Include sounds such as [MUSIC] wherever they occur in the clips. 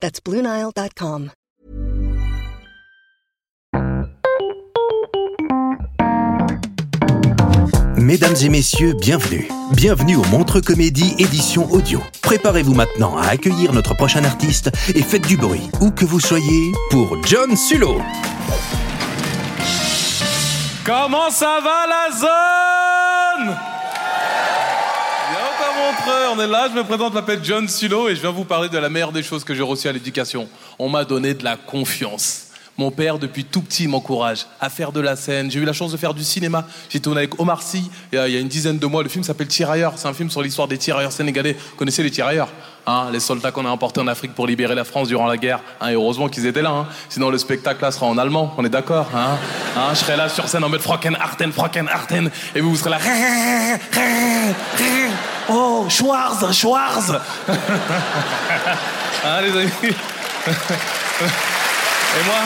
That's BlueNile.com. Mesdames et messieurs, bienvenue. Bienvenue au Montre Comédie édition audio. Préparez-vous maintenant à accueillir notre prochain artiste et faites du bruit, où que vous soyez, pour John Sulo. Comment ça va la zone? On est là, je me présente, je m'appelle John Sulo et je viens vous parler de la meilleure des choses que j'ai reçues à l'éducation. On m'a donné de la confiance. Mon père, depuis tout petit, m'encourage à faire de la scène. J'ai eu la chance de faire du cinéma. J'ai tourné avec Omar Sy il y a- une dizaine de mois. Le film s'appelle Tirailleurs. C'est un film sur l'histoire des tirailleurs sénégalais. Vous connaissez les tirailleurs hein, Les soldats qu'on a emportés en Afrique pour libérer la France durant la guerre. Hein, heureusement qu'ils étaient là. hein. Sinon, le spectacle là sera en allemand. On est d'accord hein Je serai là sur scène en mode Frocken Arten, Frocken Arten. Et vous, vous serez là. Oh, Schwarz, Schwarz [LAUGHS] les amis [LAUGHS] Et moi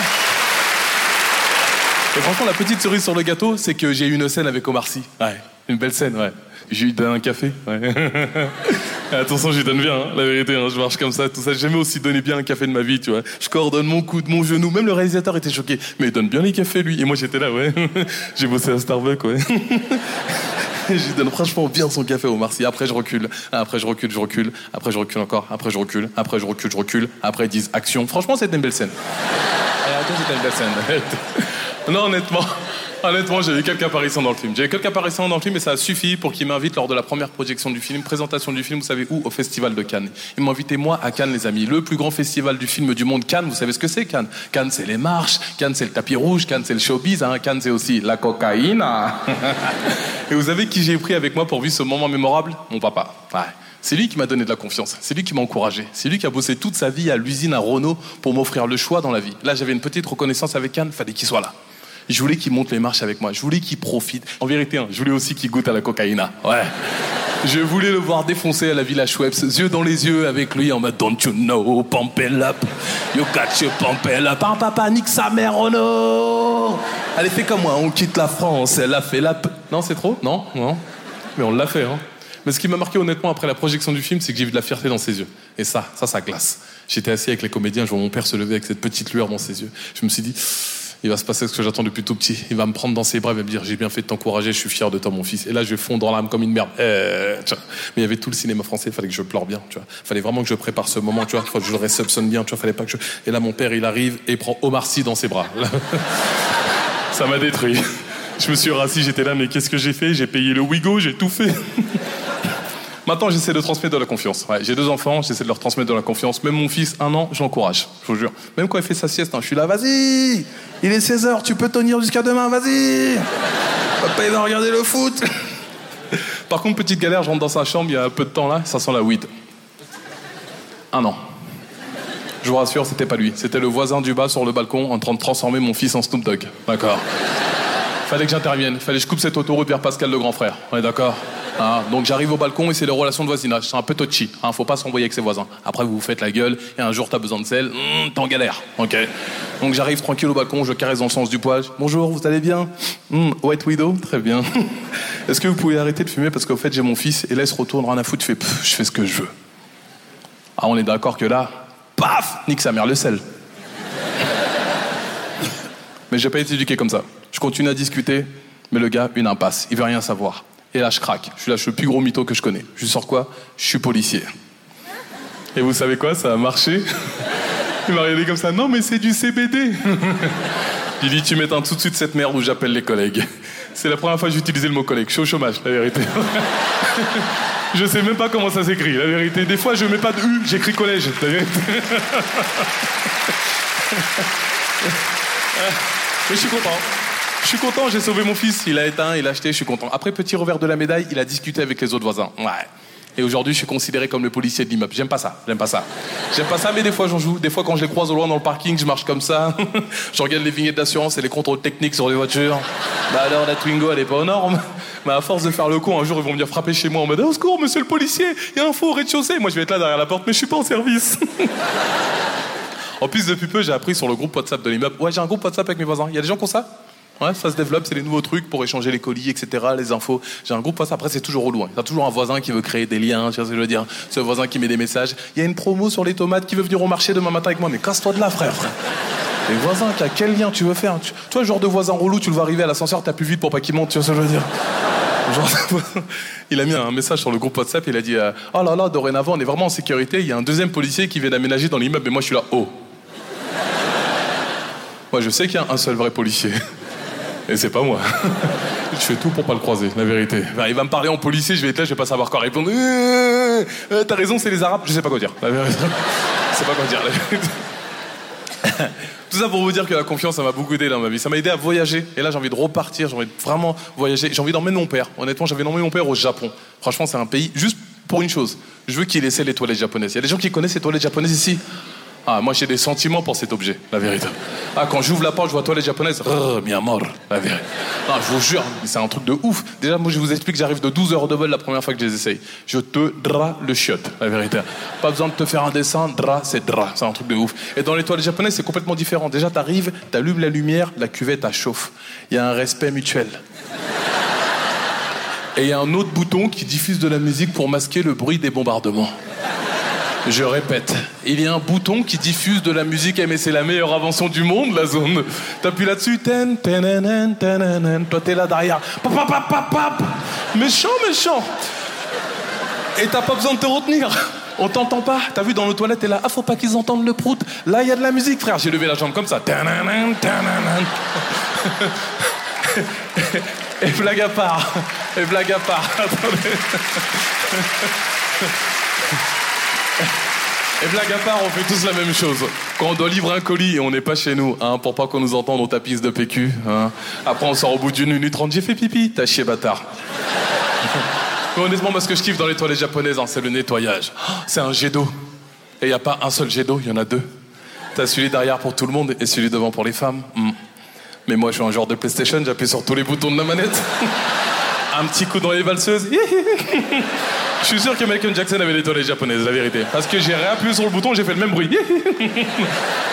et franchement, la petite cerise sur le gâteau, c'est que j'ai eu une scène avec Omar Sy. Ouais, une belle scène, ouais. J'ai eu un café, ouais. [LAUGHS] Attention, je lui donne bien, hein, la vérité, hein, je marche comme ça, tout ça. J'ai jamais aussi donné bien un café de ma vie, tu vois. Je coordonne mon coude, mon genou, même le réalisateur était choqué. Mais il donne bien les cafés, lui. Et moi, j'étais là, ouais. [LAUGHS] j'ai bossé à Starbucks, ouais. [LAUGHS] [LAUGHS] je lui donne franchement bien son café au Marcy. Après, je recule. Après, je recule, je recule. Après, je recule encore. Après, je recule. Après, je recule, je recule. Après, ils disent action. Franchement, c'était une belle scène. [LAUGHS] C'était une belle scène. [LAUGHS] non, honnêtement. Honnêtement, j'ai eu quelques apparitions dans le film. J'ai eu quelques apparitions dans le film et ça a suffi pour qu'ils m'invitent lors de la première projection du film, présentation du film, vous savez où? Au Festival de Cannes. Ils m'ont invité moi à Cannes, les amis. Le plus grand festival du film du monde, Cannes. Vous savez ce que c'est, Cannes? Cannes, c'est les marches. Cannes, c'est le tapis rouge. Cannes, c'est le showbiz. Hein. Cannes, c'est aussi la cocaïne. [LAUGHS] et vous savez qui j'ai pris avec moi pour vivre ce moment mémorable? Mon papa. C'est lui qui m'a donné de la confiance, c'est lui qui m'a encouragé, c'est lui qui a bossé toute sa vie à l'usine à Renault pour m'offrir le choix dans la vie. Là, j'avais une petite reconnaissance avec Cannes, fallait qu'il soit là. Je voulais qu'il monte les marches avec moi, je voulais qu'il profite. En vérité, hein, je voulais aussi qu'il goûte à la cocaïna. Ouais. Je voulais le voir défoncer à la Villa Schweppes, yeux dans les yeux avec lui en mode Don't you know, pump it up, you got your pump it up. Hein, papa, nique sa mère, Renault Allez, fais comme moi, on quitte la France, elle a fait la... Non, c'est trop? Non Non Mais on l'a fait, hein. Mais ce qui m'a marqué honnêtement après la projection du film, c'est que j'ai vu de la fierté dans ses yeux. Et ça, ça, ça glace. J'étais assis avec les comédiens, je vois mon père se lever avec cette petite lueur dans ses yeux. Je me suis dit, il va se passer ce que j'attends depuis tout petit. Il va me prendre dans ses bras, il va me dire, j'ai bien fait de t'encourager, je suis fier de toi, mon fils. Et là, je fonds dans l'âme comme une merde. Euh. Mais il y avait tout le cinéma français, il fallait que je pleure bien, tu vois. Fallait vraiment que je prépare ce moment, tu vois. Faut que je le réceptionne bien, tu vois. Fallait pas que je... Et là, mon père, il arrive et prend Omar Sy dans ses bras. ça m'a détruit. Je me suis rassis, j'étais là, mais qu'est-ce que j'ai fait? J'ai payé le Wigo, j'ai tout fait. Maintenant, j'essaie de transmettre de la confiance. J'ai deux enfants, j'essaie de leur transmettre de la confiance. Même mon fils, un an, j'encourage, je vous jure. Même quand il fait sa sieste, hein, je suis là, vas-y Il est 16h, tu peux tenir jusqu'à demain, vas-y Papa, il va regarder le foot [LAUGHS] Par contre, petite galère, je rentre dans sa chambre, il y a un peu de temps là, ça sent la weed. Un an. Je vous rassure, c'était pas lui. C'était le voisin du bas sur le balcon en train de transformer mon fils en Snoop Dogg. D'accord Fallait que j'intervienne. Fallait que je coupe cette autoroute vers Pascal le grand frère. On d'accord? Hein, Donc j'arrive au balcon et c'est les relations de voisinage. C'est un peu touchy. Hein, faut pas s'envoyer avec ses voisins. Après vous vous faites la gueule et un jour t'as besoin de sel. T'es en galère. Ok. Donc j'arrive tranquille au balcon, je caresse dans le sens du poil. Bonjour, vous allez bien? Hum, White Widow, très bien. [LAUGHS] Est-ce que vous pouvez arrêter de fumer parce qu'au fait j'ai mon fils et là il se retourne rien à foutre. Je fais ce que je veux. Ah on est d'accord que là, paf, nique sa mère le sel. [LAUGHS] Mais j'ai pas été éduqué comme ça. Je continue à discuter, mais le gars, une impasse. Il veut rien savoir. Et là, je craque. Je suis suis le plus gros mytho que je connais. Je sors quoi? Je suis policier. Et vous savez quoi? Ça a marché? [LAUGHS] Il m'a regardé comme ça. Non, mais c'est du CBD. [LAUGHS] Il dit, tu m'éteins tout de suite cette merde où j'appelle les collègues. C'est la première fois que j'ai utilisé le mot collègue. Je suis au chômage, la vérité. [LAUGHS] je sais même pas comment ça s'écrit, la vérité. Des fois, je mets pas de U, j'écris collège, la vérité. Mais je suis content. Je suis content, j'ai sauvé mon fils. Il a éteint, il a acheté, je suis content. Après, petit revers de la médaille, il a discuté avec les autres voisins. Ouais. Et aujourd'hui, je suis considéré comme le policier de l'immeuble. J'aime pas ça, j'aime pas ça. J'aime pas ça, mais des fois, j'en joue. Des fois, quand je les croise au loin dans le parking, je marche comme ça. [LAUGHS] je regarde les vignettes d'assurance et les contrôles techniques sur les voitures. Bah alors, la Twingo, elle est pas aux normes. Mais à force de faire le con, un jour, ils vont venir frapper chez moi en mode Au secours, monsieur le policier, il y a un faux au rez-de-chaussée. Moi, je vais être là derrière la porte, mais je suis pas en service. [LAUGHS] en plus, depuis peu, j'ai appris sur le groupe WhatsApp de l'immeuble. Ouais, j'ai un groupe WhatsApp avec mes voisins. Il y a des gens qui ont Ouais, ça se développe, c'est les nouveaux trucs pour échanger les colis, etc., les infos. J'ai un groupe WhatsApp, après c'est toujours au loin. Il y a toujours un voisin qui veut créer des liens, tu vois ce que je veux dire. Un voisin qui met des messages. Il y a une promo sur les tomates qui veut venir au marché demain matin avec moi, mais casse-toi de là, frère. frère. [LAUGHS] Les voisins, as quel lien tu veux faire? Tu, Toi, le genre de voisin relou, tu le vois arriver à l'ascenseur, t'as plus vite pour pas qu'il monte, tu vois ce que je veux dire? [LAUGHS] il a mis un message sur le groupe WhatsApp, il a dit euh, Oh là là, dorénavant, on est vraiment en sécurité, il y a un deuxième policier qui vient d'aménager dans l'immeuble, et moi je suis là, oh. [LAUGHS] Moi, je sais qu'il y a un seul vrai policier. Et c'est pas moi. [LAUGHS] je fais tout pour pas le croiser, la vérité. il va me parler en policier, je vais être là, je vais pas savoir quoi répondre. Euh, euh, t'as raison, c'est les Arabes, je sais pas quoi dire. La vérité. je sais pas quoi dire. La vérité. [LAUGHS] Tout ça pour vous dire que la confiance, ça m'a beaucoup aidé dans ma vie. Ça m'a aidé à voyager. Et là, j'ai envie de repartir. J'ai envie de vraiment voyager. J'ai envie d'emmener mon père. Honnêtement, j'avais emmené mon père au Japon. Franchement, c'est un pays juste pour une chose. Je veux qu'il essaie les toilettes japonaises. Il y a des gens qui connaissent les toilettes japonaises ici. Ah, moi j'ai des sentiments pour cet objet, la vérité. Ah, quand j'ouvre la porte, je vois toilette japonaise, bien mort, la vérité. Ah, je vous jure, c'est un truc de ouf. Déjà, moi je vous explique, j'arrive de 12 heures de vol la première fois que je les essaye. Je te dra le chiotte, la vérité. Pas besoin de te faire un dessin, dra, c'est dra, c'est un truc de ouf. Et dans les toilettes japonaises, c'est complètement différent. Déjà, t'arrives, t'allumes la lumière, la cuvette, elle. Il y a un respect mutuel. Et il y a un autre bouton qui diffuse de la musique pour masquer le bruit des bombardements. Je répète, il y a un bouton qui diffuse de la musique, mais c'est la meilleure invention du monde, la zone. T'appuies là-dessus, ten, ten, ten, toi t'es là derrière, pap, méchant, méchant. Et t'as pas besoin de te retenir. On t'entend pas. T'as vu dans le toilette, t'es là. Ah, faut pas qu'ils entendent le prout. Là, il y a de la musique, frère. J'ai levé la jambe comme ça. [LAUGHS] Et blague à part. Et blague à part. [LAUGHS] Attendez. Et blague à part, on fait tous la même chose. Quand on doit livrer un colis et on n'est pas chez nous, hein, pour pas qu'on nous entende, on tapisse de PQ. Hein. Après, on sort au bout d'une minute trente, j'ai fait pipi, t'as chié bâtard. [LAUGHS] Mais honnêtement, moi, ce que je kiffe dans les toilettes japonaises, hein, c'est le nettoyage. C'est un jet d'eau. Et il n'y a pas un seul jet d'eau, il y en a deux. T'as celui derrière pour tout le monde et celui devant pour les femmes. Hmm. Mais moi, je suis un joueur de PlayStation, j'appuie sur tous les boutons de la manette. [LAUGHS] un petit coup dans les valseuses. Je suis sûr que Michael Jackson avait des toilettes japonaises, la vérité. Parce que j'ai réappuyé sur le bouton, j'ai fait le même bruit.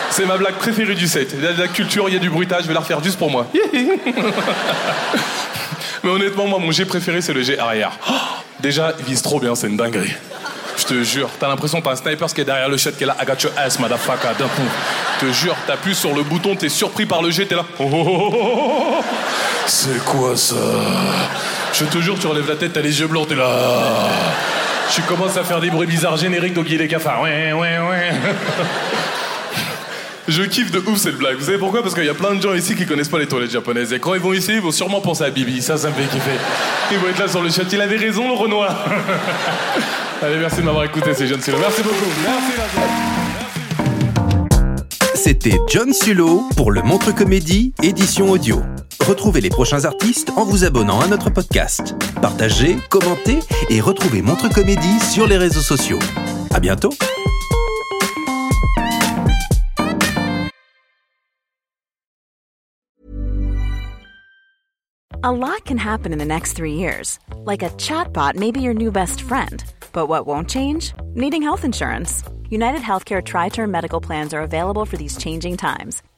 C'est ma blague préférée du set. Il y a de la culture, il y a du bruitage, je vais la refaire juste pour moi. Mais honnêtement, moi, mon jet préféré, c'est le jet arrière. Déjà, il vise trop bien, c'est une dinguerie. Je te jure, t'as l'impression que t'as un sniper qui est derrière le shot qui est là, I got your ass, motherfucker, d'un coup. Je te jure, t'appuies sur le bouton, t'es surpris par le jet, t'es là. c'est quoi ça? Je te jure, tu relèves la tête, t'as les yeux blancs, t'es là. Tu commences à faire des bruits bizarres génériques d'Ogier les cafards. Ouais, ouais, ouais. Je kiffe de ouf cette blague. Vous savez pourquoi? Parce qu'il y a plein de gens ici qui connaissent pas les toilettes japonaises. Et quand ils vont ici, ils vont sûrement penser à Bibi. Ça, ça me fait kiffer. Ils vont être là sur le chat. Il avait raison, le Renoir. [LAUGHS] Allez, merci de m'avoir écouté, c'est John Sulo. Merci beaucoup. Merci, C'était John Sulo pour le Montre Comédie, édition audio. Retrouvez les prochains artistes en vous abonnant à notre podcast. Partagez, commentez et retrouvez Montre Comédie sur les réseaux sociaux. À bientôt! A lot can happen in the next three years. Like a chatbot may be your new best friend. But what won't change? Needing health insurance. United Healthcare Tri Term Medical Plans are available for these changing times